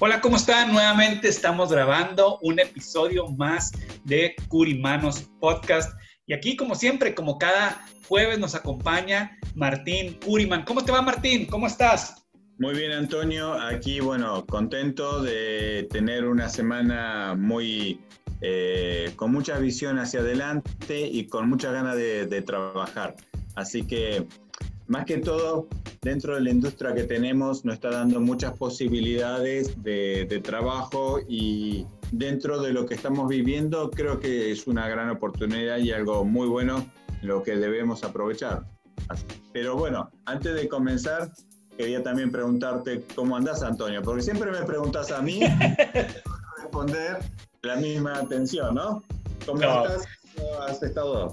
Hola, ¿cómo están? Nuevamente estamos grabando un episodio más de Curimanos Podcast. Y aquí, como siempre, como cada jueves, nos acompaña Martín Curiman. ¿Cómo te va, Martín? ¿Cómo estás? Muy bien, Antonio. Aquí, bueno, contento de tener una semana muy eh, con mucha visión hacia adelante y con muchas ganas de trabajar. Así que, más que todo, dentro de la industria que tenemos, nos está dando muchas posibilidades de, de trabajo y dentro de lo que estamos viviendo, creo que es una gran oportunidad y algo muy bueno lo que debemos aprovechar. Pero bueno, antes de comenzar, quería también preguntarte cómo andás, Antonio, porque siempre me preguntas a mí, responder la misma atención, ¿no? ¿Cómo No. estás?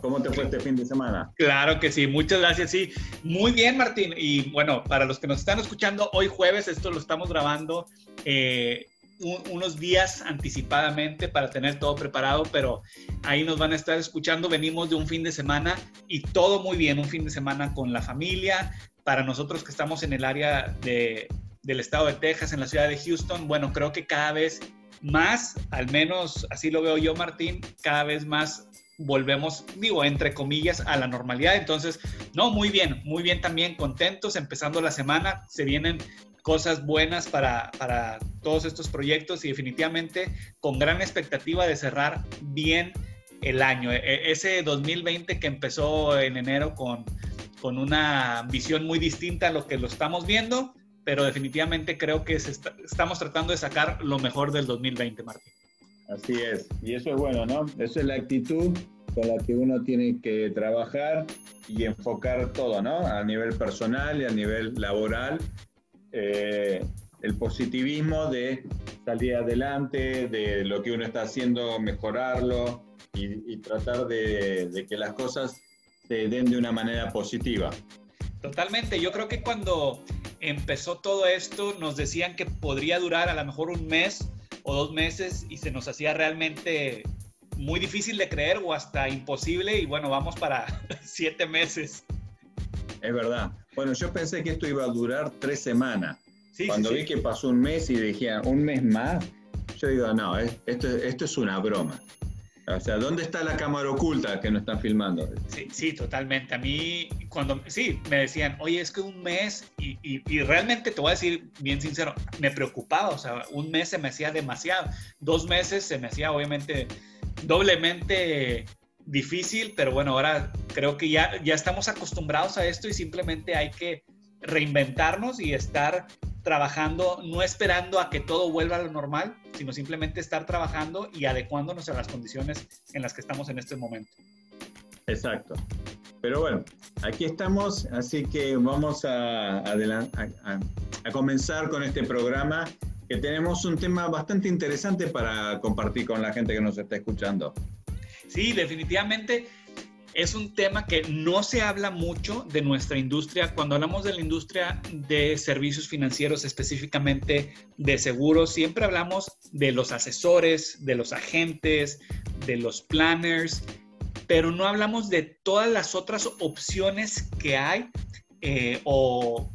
¿Cómo te fue este fin de semana? Claro que sí, muchas gracias. Sí, muy bien, Martín. Y bueno, para los que nos están escuchando, hoy jueves, esto lo estamos grabando eh, un- unos días anticipadamente para tener todo preparado, pero ahí nos van a estar escuchando. Venimos de un fin de semana y todo muy bien, un fin de semana con la familia. Para nosotros que estamos en el área de- del estado de Texas, en la ciudad de Houston, bueno, creo que cada vez más, al menos así lo veo yo, Martín, cada vez más volvemos, digo, entre comillas, a la normalidad. Entonces, no, muy bien, muy bien también, contentos, empezando la semana, se vienen cosas buenas para, para todos estos proyectos y definitivamente con gran expectativa de cerrar bien el año. E- e- Ese 2020 que empezó en enero con, con una visión muy distinta a lo que lo estamos viendo, pero definitivamente creo que se estamos tratando de sacar lo mejor del 2020, Martín. Así es, y eso es bueno, ¿no? Eso es la actitud con la que uno tiene que trabajar y enfocar todo, ¿no? A nivel personal y a nivel laboral. Eh, el positivismo de salir adelante, de lo que uno está haciendo, mejorarlo y, y tratar de, de que las cosas se den de una manera positiva. Totalmente, yo creo que cuando empezó todo esto nos decían que podría durar a lo mejor un mes o dos meses y se nos hacía realmente muy difícil de creer o hasta imposible y bueno, vamos para siete meses. Es verdad. Bueno, yo pensé que esto iba a durar tres semanas. Sí, Cuando sí, vi sí. que pasó un mes y dije, un mes más, yo digo, no, es- esto, esto es una broma. O sea, ¿dónde está la cámara oculta que no están filmando? Sí, sí, totalmente. A mí, cuando, sí, me decían, oye, es que un mes, y, y- realmente te voy a decir bien sincero, me preocupaba, o sea, un mes se me hacía demasiado, dos meses se me hacía obviamente doblemente difícil, pero bueno, ahora creo que ya, ya estamos acostumbrados a esto y simplemente hay que reinventarnos y estar trabajando, no esperando a que todo vuelva a lo normal, sino simplemente estar trabajando y adecuándonos a las condiciones en las que estamos en este momento. Exacto. Pero bueno, aquí estamos, así que vamos a, adelan- a- a- a comenzar con este programa, que tenemos un tema bastante interesante para compartir con la gente que nos está escuchando. Sí, definitivamente es un tema que no se habla mucho de nuestra industria. Cuando hablamos de la industria de servicios financieros, específicamente de seguros, siempre hablamos de los asesores, de los agentes, de los planners, pero no hablamos de todas las otras opciones que hay eh, o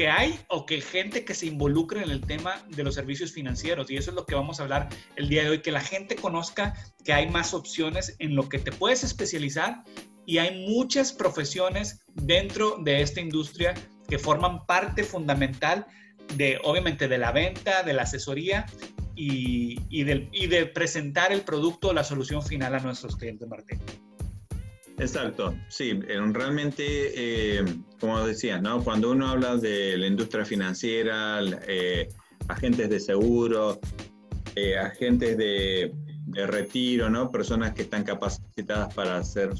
que hay o que gente que se involucre en el tema de los servicios financieros. Y eso es lo que vamos a hablar el día de hoy, que la gente conozca que hay más opciones en lo que te puedes especializar y hay muchas profesiones dentro de esta industria que forman parte fundamental de, obviamente, de la venta, de la asesoría y, de, presentar el producto la solución final a nuestros clientes, Martín. Exacto, sí, realmente, eh, como decías, ¿no? cuando uno habla de la industria financiera, eh, agentes de seguro, eh, agentes de, retiro, ¿no? personas que están capacitadas para hacer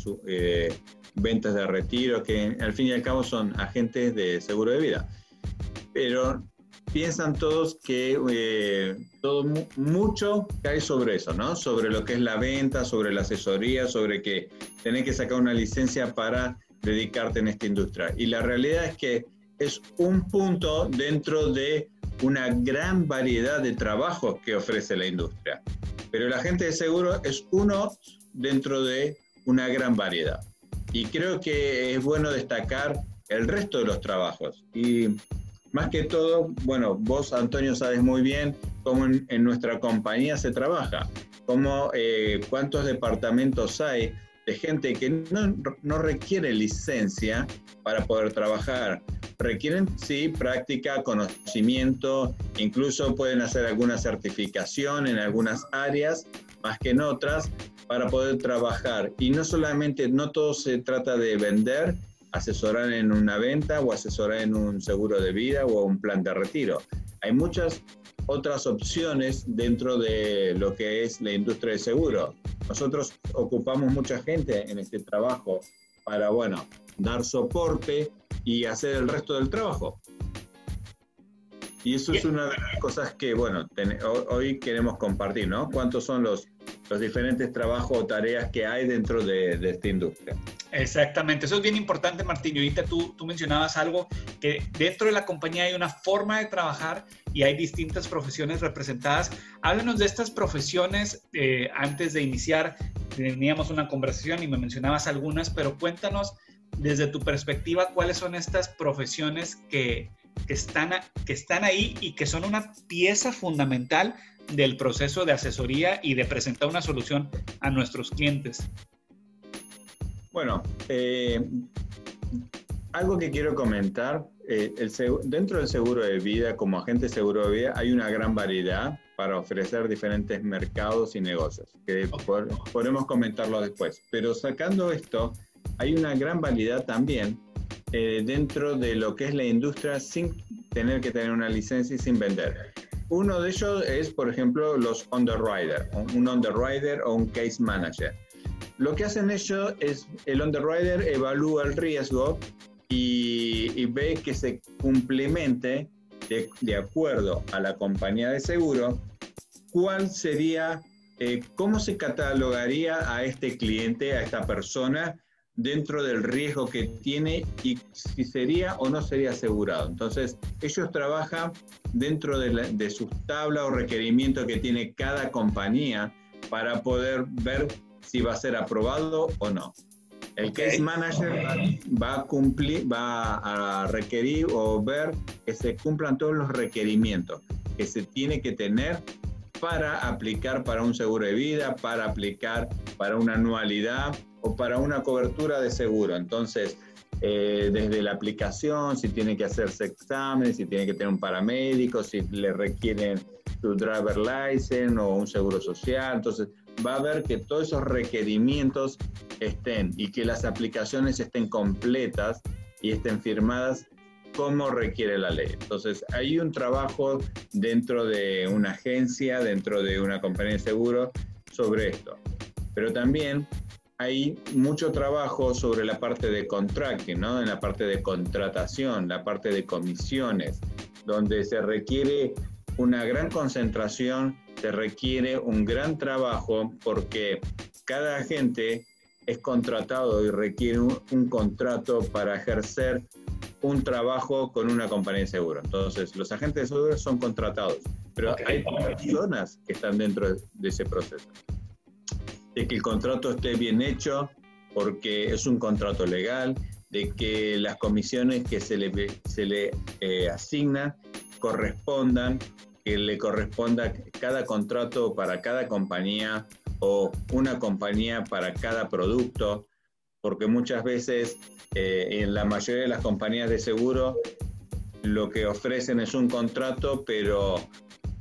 ventas de retiro, que al fin y al cabo son agentes de seguro de vida. Pero piensan todos que eh, todo mucho cae sobre eso, ¿no? Sobre lo que es la venta, sobre la asesoría, sobre que tenés que sacar una licencia para dedicarte en esta industria. Y la realidad es que es un punto dentro de una gran variedad de trabajos que ofrece la industria. Pero el agente de seguro es uno dentro de una gran variedad. Y creo que es bueno destacar el resto de los trabajos. Y más que todo, bueno, vos, Antonio, sabes muy bien cómo en, nuestra compañía se trabaja, cómo, eh, cuántos departamentos hay de gente que no, no, requiere licencia para poder trabajar. Requieren, sí, práctica, conocimiento, incluso pueden hacer alguna certificación en algunas áreas, más que en otras, para poder trabajar. Y no solamente, no todo se trata de vender, asesorar en una venta o asesorar en un seguro de vida o un plan de retiro. Hay muchas otras opciones dentro de lo que es la industria de seguro. Nosotros ocupamos mucha gente en este trabajo para, bueno, dar soporte y hacer el resto del trabajo. Y eso es una de las cosas que, bueno, hoy queremos compartir, ¿no? ¿Cuántos son los, los diferentes trabajos o tareas que hay dentro de, de esta industria? Exactamente, eso es bien importante, Martín. Y ahorita tú, tú mencionabas algo, que dentro de la compañía hay una forma de trabajar y hay distintas profesiones representadas. Háblanos de estas profesiones. Eh, antes de iniciar, teníamos una conversación y me mencionabas algunas, pero cuéntanos desde tu perspectiva cuáles son estas profesiones que, que están, que están ahí y que son una pieza fundamental del proceso de asesoría y de presentar una solución a nuestros clientes. Bueno, eh, algo que quiero comentar, eh, dentro del seguro de vida, como agente seguro de vida, hay una gran variedad para ofrecer diferentes mercados y negocios, que podemos comentarlo después. Pero sacando esto, hay una gran variedad también eh, dentro de lo que es la industria sin tener que tener una licencia y sin vender. Uno de ellos es, por ejemplo, los underwriter, un underwriter o un case manager. Lo que hacen ellos es, el underwriter evalúa el riesgo y, ve que se complemente de, acuerdo a la compañía de seguro, cuál sería, eh, cómo se catalogaría a este cliente, a esta persona, dentro del riesgo que tiene y si sería o no sería asegurado. Entonces, ellos trabajan dentro de, de sus tablas o requerimientos que tiene cada compañía para poder ver si va a ser aprobado o no. El case manager va a cumplir, va a requerir o ver que se cumplan todos los requerimientos que se tiene que tener para aplicar para un seguro de vida, para aplicar para una anualidad o para una cobertura de seguro. Entonces, eh, desde la aplicación, si tiene que hacerse exámenes, si tiene que tener un paramédico, si le requieren su driver license o un seguro social. Entonces, va a ver que todos esos requerimientos estén y que las aplicaciones estén completas y estén firmadas como requiere la ley. Entonces, hay un trabajo dentro de una agencia, dentro de una compañía de seguro sobre esto. Pero también hay mucho trabajo sobre la parte de contracting, ¿no? En la parte de contratación, la parte de comisiones, donde se requiere una gran concentración se requiere un gran trabajo porque cada agente es contratado y requiere un, contrato para ejercer un trabajo con una compañía de seguro. Entonces, los agentes de seguro son contratados, pero hay personas que están dentro de ese proceso. De que el contrato esté bien hecho, porque es un contrato legal, de que las comisiones que se le, se le eh, asignan correspondan que le corresponda cada contrato para cada compañía o una compañía para cada producto, porque muchas veces eh, en la mayoría de las compañías de seguro lo que ofrecen es un contrato, pero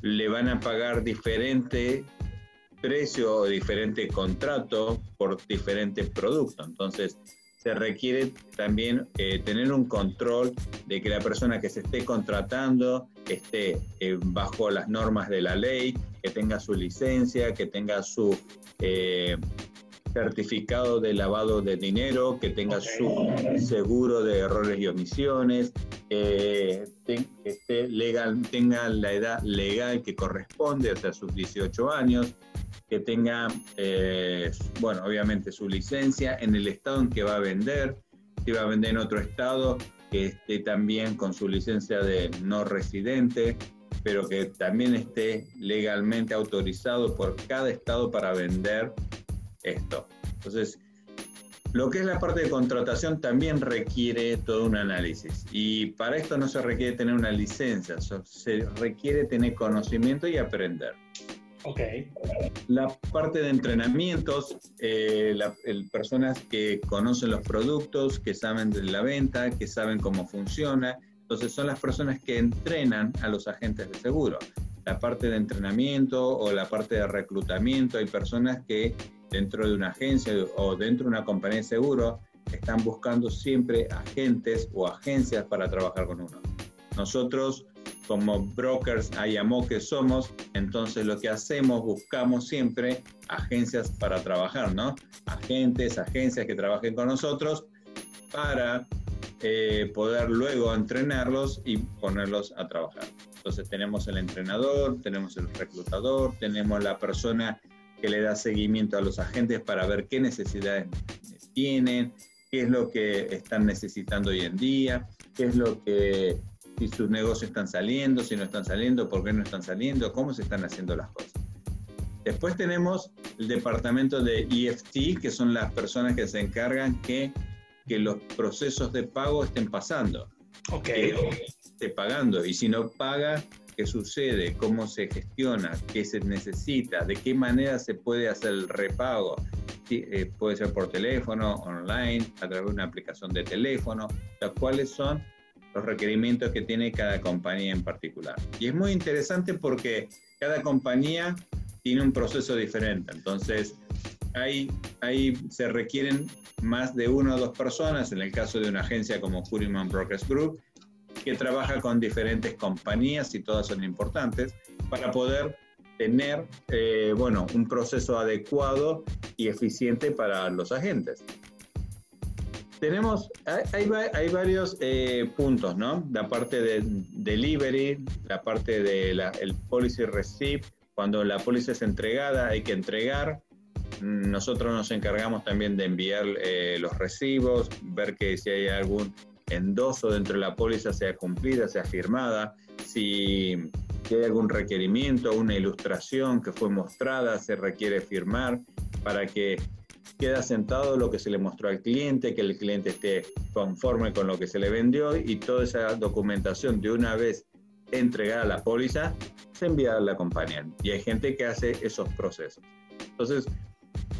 le van a pagar diferente precio o diferente contrato por diferente producto. Entonces, se requiere también eh, tener un control de que la persona que se esté contratando esté eh, bajo las normas de la ley, que tenga su licencia, que tenga su eh, certificado de lavado de dinero, que tenga su seguro de errores y omisiones, esté legal, tenga la edad legal que corresponde hasta sus 18 años, que tenga, eh, bueno, obviamente su licencia en el estado en que va a vender, si va a vender en otro estado, que esté también con su licencia de no residente, pero que también esté legalmente autorizado por cada estado para vender esto. Entonces, lo que es la parte de contratación también requiere todo un análisis y para esto no se requiere tener una licencia, se requiere tener conocimiento y aprender. Ok. La parte de entrenamientos, eh, personas que conocen los productos, que saben de la venta, que saben cómo funciona. Entonces son las personas que entrenan a los agentes de seguro. La parte de entrenamiento o la parte de reclutamiento, hay personas que dentro de una agencia o dentro de una compañía de seguro están buscando siempre agentes o agencias para trabajar con uno. Nosotros como brokers IAMO que somos, entonces lo que hacemos, buscamos siempre agencias para trabajar, ¿no? Agentes, agencias que trabajen con nosotros para eh, poder luego entrenarlos y ponerlos a trabajar. Entonces tenemos el entrenador, tenemos el reclutador, tenemos la persona que le da seguimiento a los agentes para ver qué necesidades tienen, qué es lo que están necesitando hoy en día, qué es lo que si sus negocios están saliendo, si no están saliendo, por qué no están saliendo, cómo se están haciendo las cosas. Después tenemos el departamento de EFT, que son las personas que se encargan que, que los procesos de pago estén pasando. Ok. Que esté pagando. Y si no paga, ¿qué sucede? ¿Cómo se gestiona? ¿Qué se necesita? ¿De qué manera se puede hacer el repago? Eh, puede ser por teléfono, online, a través de una aplicación de teléfono. Las cuáles son los requerimientos que tiene cada compañía en particular. Y es muy interesante porque cada compañía tiene un proceso diferente. Entonces, ahí, ahí se requieren más de una o dos personas, en el caso de una agencia como Hurriman Brokers Group, que trabaja con diferentes compañías y todas son importantes, para poder tener eh, bueno, un proceso adecuado y eficiente para los agentes. Tenemos, hay, hay varios eh, puntos, ¿no? La parte de delivery, la parte del el policy receipt, cuando la póliza es entregada hay que entregar. Nosotros nos encargamos también de enviar eh, los recibos, ver que si hay algún endoso dentro de la póliza sea cumplida, sea firmada, si, hay algún requerimiento, una ilustración que fue mostrada, se requiere firmar para que queda sentado lo que se le mostró al cliente, que el cliente esté conforme con lo que se le vendió y toda esa documentación de una vez entregada a la póliza se envía a la compañía. Y hay gente que hace esos procesos. Entonces,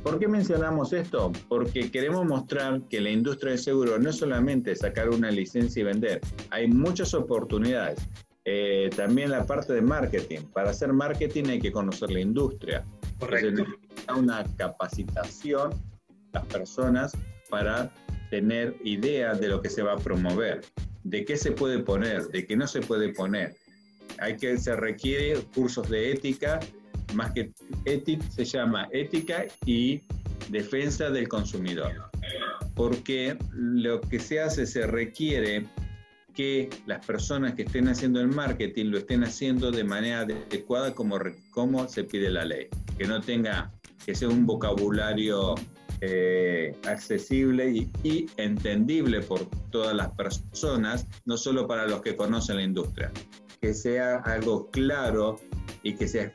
¿por qué mencionamos esto? Porque queremos mostrar que la industria del seguro no es solamente sacar una licencia y vender, hay muchas oportunidades. Eh, también la parte de marketing. Para hacer marketing hay que conocer la industria. Correcto una capacitación las personas para tener idea de lo que se va a promover, de qué se puede poner, de qué no se puede poner. Hay que se requiere cursos de ética, más que ética se llama ética y defensa del consumidor. Porque lo que se hace se requiere que las personas que estén haciendo el marketing lo estén haciendo de manera adecuada como, como se pide la ley, que no tenga que sea un vocabulario eh, accesible y, entendible por todas las personas, no solo para los que conocen la industria. Que sea algo claro y que, sea,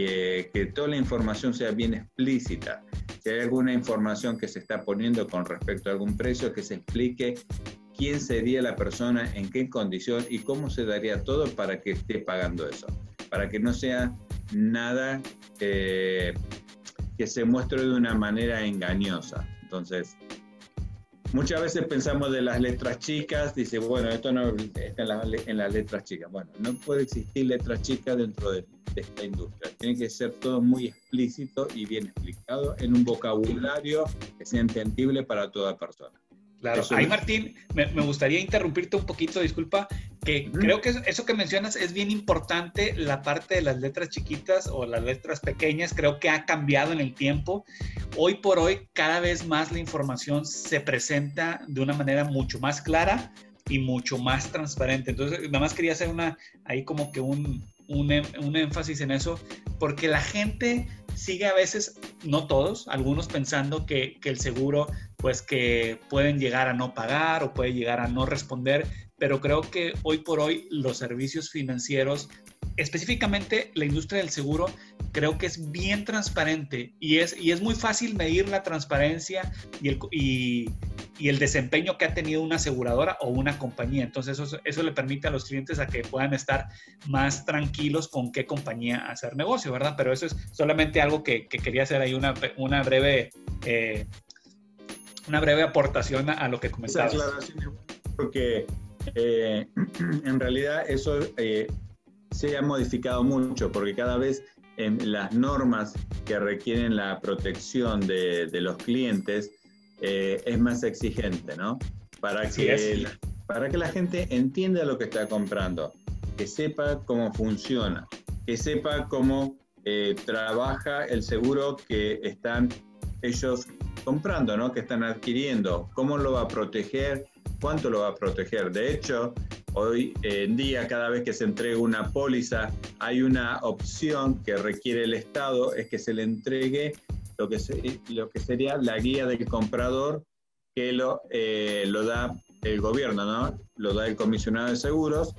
eh, que toda la información sea bien explícita. Si hay alguna información que se está poniendo con respecto a algún precio, que se explique quién sería la persona, en qué condición y cómo se daría todo para que esté pagando eso. Para que no sea nada eh, que se muestre de una manera engañosa. Entonces, muchas veces pensamos de las letras chicas, dice, bueno, esto no está en, las letras chicas. Bueno, no puede existir letras chicas dentro de, de esta industria. Tiene que ser todo muy explícito y bien explicado en un vocabulario que sea entendible para toda persona. Claro, ahí Martín, me, gustaría interrumpirte un poquito, disculpa, que creo que eso que mencionas es bien importante, la parte de las letras chiquitas o las letras pequeñas, creo que ha cambiado en el tiempo. Hoy por hoy, cada vez más la información se presenta de una manera mucho más clara y mucho más transparente. Entonces, nada más quería hacer una, ahí como que un, un, un énfasis en eso, porque la gente sigue a veces, no todos, algunos pensando que, que, el seguro, pues que pueden llegar a no pagar o puede llegar a no responder, pero creo que hoy por hoy los servicios financieros, específicamente la industria del seguro, creo que es bien transparente y es, y es muy fácil medir la transparencia y el, y, y el desempeño que ha tenido una aseguradora o una compañía. Entonces eso, eso le permite a los clientes a que puedan estar más tranquilos con qué compañía hacer negocio, ¿verdad? Pero eso es solamente algo que, que quería hacer ahí una, una breve... Eh, una breve aportación a, lo que comentabas. Porque eh, en realidad eso eh, se ha modificado mucho, porque cada vez en las normas que requieren la protección de, de los clientes eh, es más exigente, ¿no? Para que, para que la gente entienda lo que está comprando, que sepa cómo funciona, que sepa cómo eh, trabaja el seguro que están ellos comprando, ¿no? Que están adquiriendo, cómo lo va a proteger, cuánto lo va a proteger. De hecho, hoy en día, cada vez que se entrega una póliza, hay una opción que requiere el Estado, es que se le entregue lo que, lo que sería la guía del comprador que lo, eh, lo da el gobierno, ¿no? Lo da el comisionado de seguros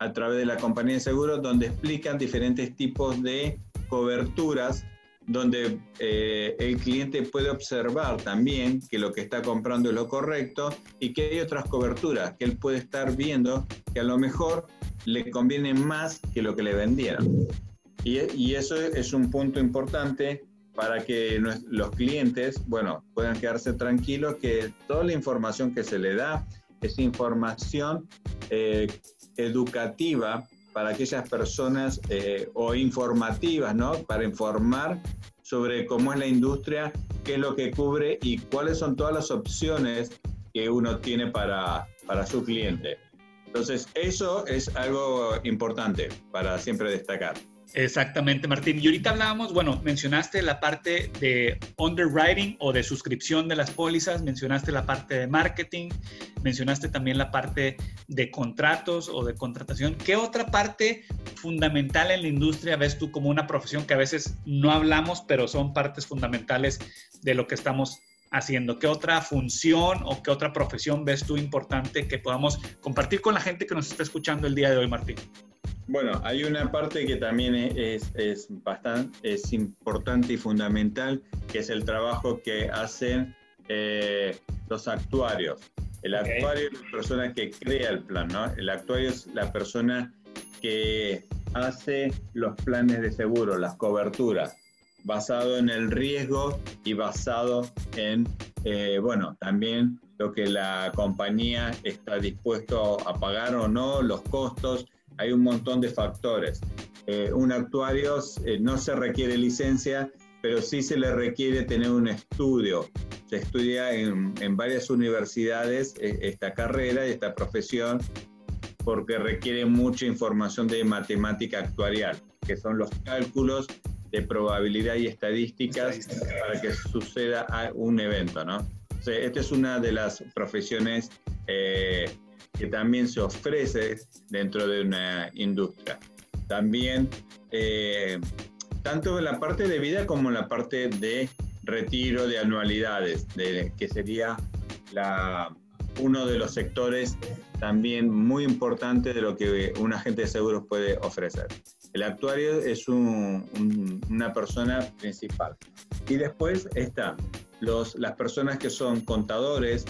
a través de la compañía de seguros, donde explican diferentes tipos de coberturas, donde eh, el cliente puede observar también que lo que está comprando es lo correcto y que hay otras coberturas que él puede estar viendo que a lo mejor le conviene más que lo que le vendieron. Y, y eso es un punto importante para que los clientes, bueno, puedan quedarse tranquilos que toda la información que se le da es información eh, educativa para aquellas personas eh, o informativas, ¿no? Para informar sobre cómo es la industria, qué es lo que cubre y cuáles son todas las opciones que uno tiene para, para su cliente. Entonces, eso es algo importante para siempre destacar. Exactamente, Martín. Y ahorita hablábamos, bueno, mencionaste la parte de underwriting o de suscripción de las pólizas, mencionaste la parte de marketing, mencionaste también la parte de contratos o de contratación. ¿Qué otra parte fundamental en la industria ves tú como una profesión que a veces no hablamos, pero son partes fundamentales de lo que estamos haciendo? ¿Qué otra función o qué otra profesión ves tú importante que podamos compartir con la gente que nos está escuchando el día de hoy, Martín? Bueno, hay una parte que también es, es, bastante es importante y fundamental, que es el trabajo que hacen eh, los actuarios. El actuario es la persona que crea el plan, ¿no? El actuario es la persona que hace los planes de seguro, las coberturas, basado en el riesgo y basado en, eh, bueno, también lo que la compañía está dispuesto a pagar o no, los costos hay un montón de factores. Eh, un actuario eh, no se requiere licencia, pero sí se le requiere tener un estudio. Se estudia en, varias universidades eh, esta carrera y esta profesión porque requiere mucha información de matemática actuarial, que son los cálculos de probabilidad y estadísticas para que suceda un evento, ¿no? esta es una de las profesiones que también se ofrece dentro de una industria. También, eh, tanto en la parte de vida como en la parte de retiro de anualidades, de, que sería uno de los sectores también muy importante de lo que un agente de seguros puede ofrecer. El actuario es una persona principal. Y después están las personas que son contadores,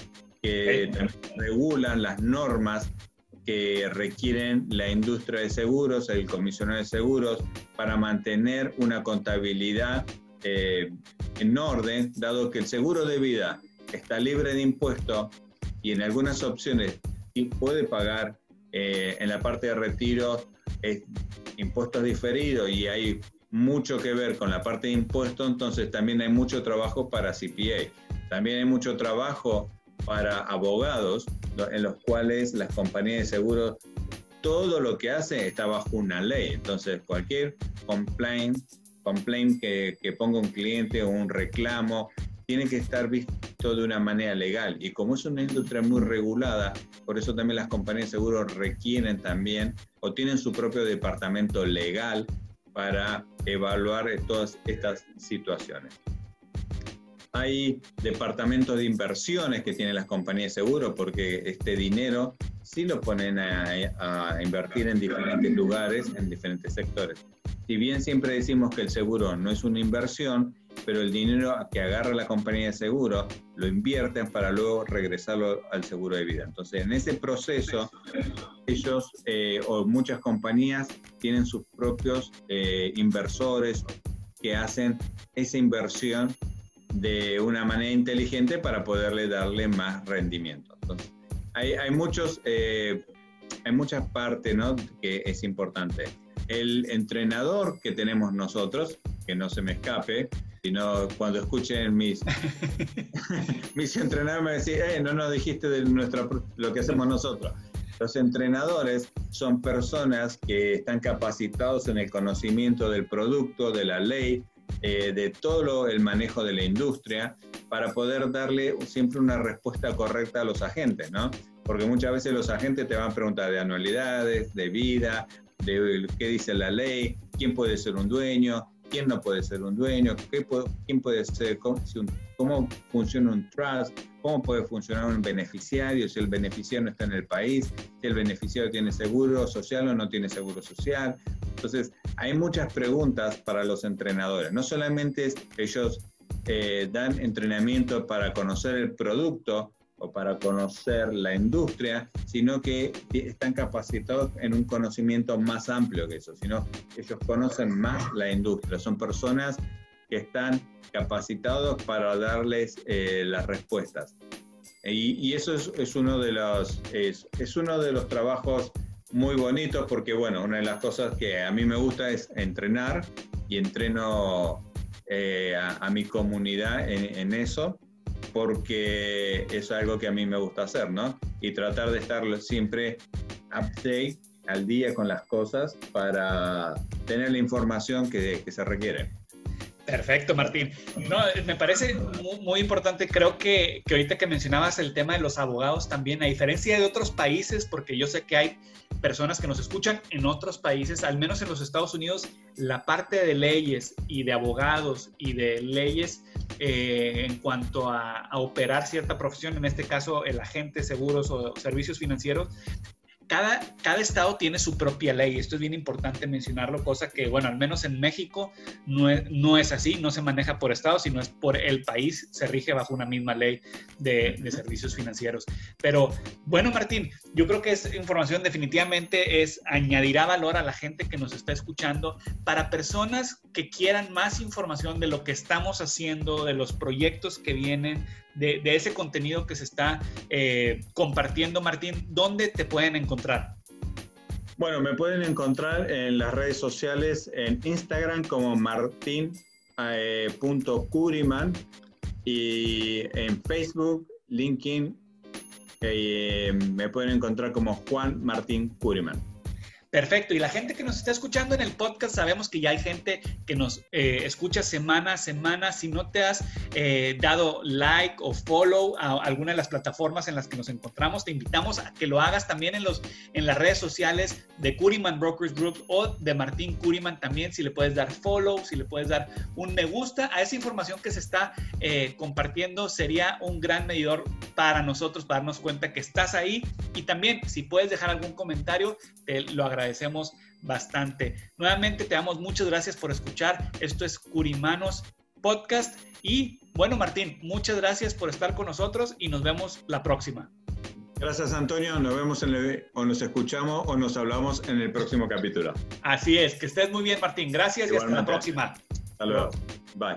que regulan las normas que requieren la industria de seguros, el comisionado de seguros, para mantener una contabilidad eh, en orden, dado que el seguro de vida está libre de impuestos y en algunas opciones puede pagar eh, en la parte de retiro es impuestos diferidos y hay mucho que ver con la parte de impuestos, entonces también hay mucho trabajo para CPA. También hay mucho trabajo para abogados, en los cuales las compañías de seguros, todo lo que hacen está bajo una ley. Entonces, cualquier complaint, complaint que, que ponga un cliente o un reclamo, tiene que estar visto de una manera legal. Y como es una industria muy regulada, por eso también las compañías de seguros requieren también o tienen su propio departamento legal para evaluar todas estas situaciones. Hay departamentos de inversiones que tienen las compañías de seguro porque este dinero sí lo ponen a, invertir en diferentes lugares, en diferentes sectores. Si bien siempre decimos que el seguro no es una inversión, pero el dinero que agarra la compañía de seguro lo invierten para luego regresarlo al seguro de vida. Entonces, en ese proceso, ellos eh, o muchas compañías tienen sus propios eh, inversores que hacen esa inversión de una manera inteligente para poderle darle más rendimiento. Entonces, hay, hay muchos, eh, hay muchas partes ¿no? que es importante. El entrenador que tenemos nosotros, que no se me escape, sino cuando escuchen mis, mis entrenadores me decir, eh, no nos dijiste de nuestra, lo que hacemos nosotros. Los entrenadores son personas que están capacitados en el conocimiento del producto, de la ley, eh, de todo el manejo de la industria para poder darle siempre una respuesta correcta a los agentes, ¿no? Porque muchas veces los agentes te van a preguntar de anualidades, de vida, de qué dice la ley, quién puede ser un dueño, quién no puede ser un dueño, qué quién puede ser, cómo, cómo, funciona un trust, cómo puede funcionar un beneficiario, si el beneficiario no está en el país, si el beneficiario tiene seguro social o no tiene seguro social. Entonces, hay muchas preguntas para los entrenadores. No solamente ellos eh, dan entrenamiento para conocer el producto, o para conocer la industria, sino que están capacitados en un conocimiento más amplio que eso, sino ellos conocen más la industria, son personas que están capacitados para darles eh, las respuestas. Y, eso es, uno de los, es, uno de los trabajos muy bonitos porque, bueno, una de las cosas que a mí me gusta es entrenar y entreno eh, a, mi comunidad en, en eso porque es algo que a mí me gusta hacer, ¿no? Y tratar de estar siempre update, al día con las cosas para tener la información que, se requiere. Perfecto, Martín. No, me parece muy, importante. Creo que, que, ahorita que mencionabas el tema de los abogados también, a diferencia de otros países, porque yo sé que hay personas que nos escuchan en otros países, al menos en los Estados Unidos, la parte de leyes y de abogados y de leyes eh, en cuanto a, a, operar cierta profesión, en este caso el agente, seguros o servicios financieros, cada, estado tiene su propia ley. Esto es bien importante mencionarlo, cosa que, bueno, al menos en México no es, no es así, no se maneja por estado, sino es por el país, se rige bajo una misma ley de, servicios financieros. Pero bueno, Martín, yo creo que esa información definitivamente es, añadirá valor a la gente que nos está escuchando para personas que quieran más información de lo que estamos haciendo, de los proyectos que vienen, de, ese contenido que se está eh, compartiendo, Martín, ¿dónde te pueden encontrar? Bueno, me pueden encontrar en las redes sociales, en Instagram como martin.curiman eh, y en Facebook, LinkedIn, eh, me pueden encontrar como Juan Martín Curiman. Perfecto. Y la gente que nos está escuchando en el podcast, sabemos que ya hay gente que nos eh, escucha semana a semana. Si no te has eh, dado like o follow a alguna de las plataformas en las que nos encontramos, te invitamos a que lo hagas también en, los, en las redes sociales de Curiman Brokers Group o de Martín Curiman también. Si le puedes dar follow, si le puedes dar un me gusta a esa información que se está eh, compartiendo, sería un gran medidor para nosotros, para darnos cuenta que estás ahí. Y también, si puedes dejar algún comentario, te lo agradecemos agradecemos bastante. Nuevamente te damos muchas gracias por escuchar. Esto es Curimanos Podcast. Y bueno, Martín, muchas gracias por estar con nosotros y nos vemos la próxima. Gracias, Antonio. Nos vemos en el, o nos escuchamos o nos hablamos en el próximo capítulo. Así es. Que estés muy bien, Martín. Gracias y hasta la próxima. Hasta luego. Bye.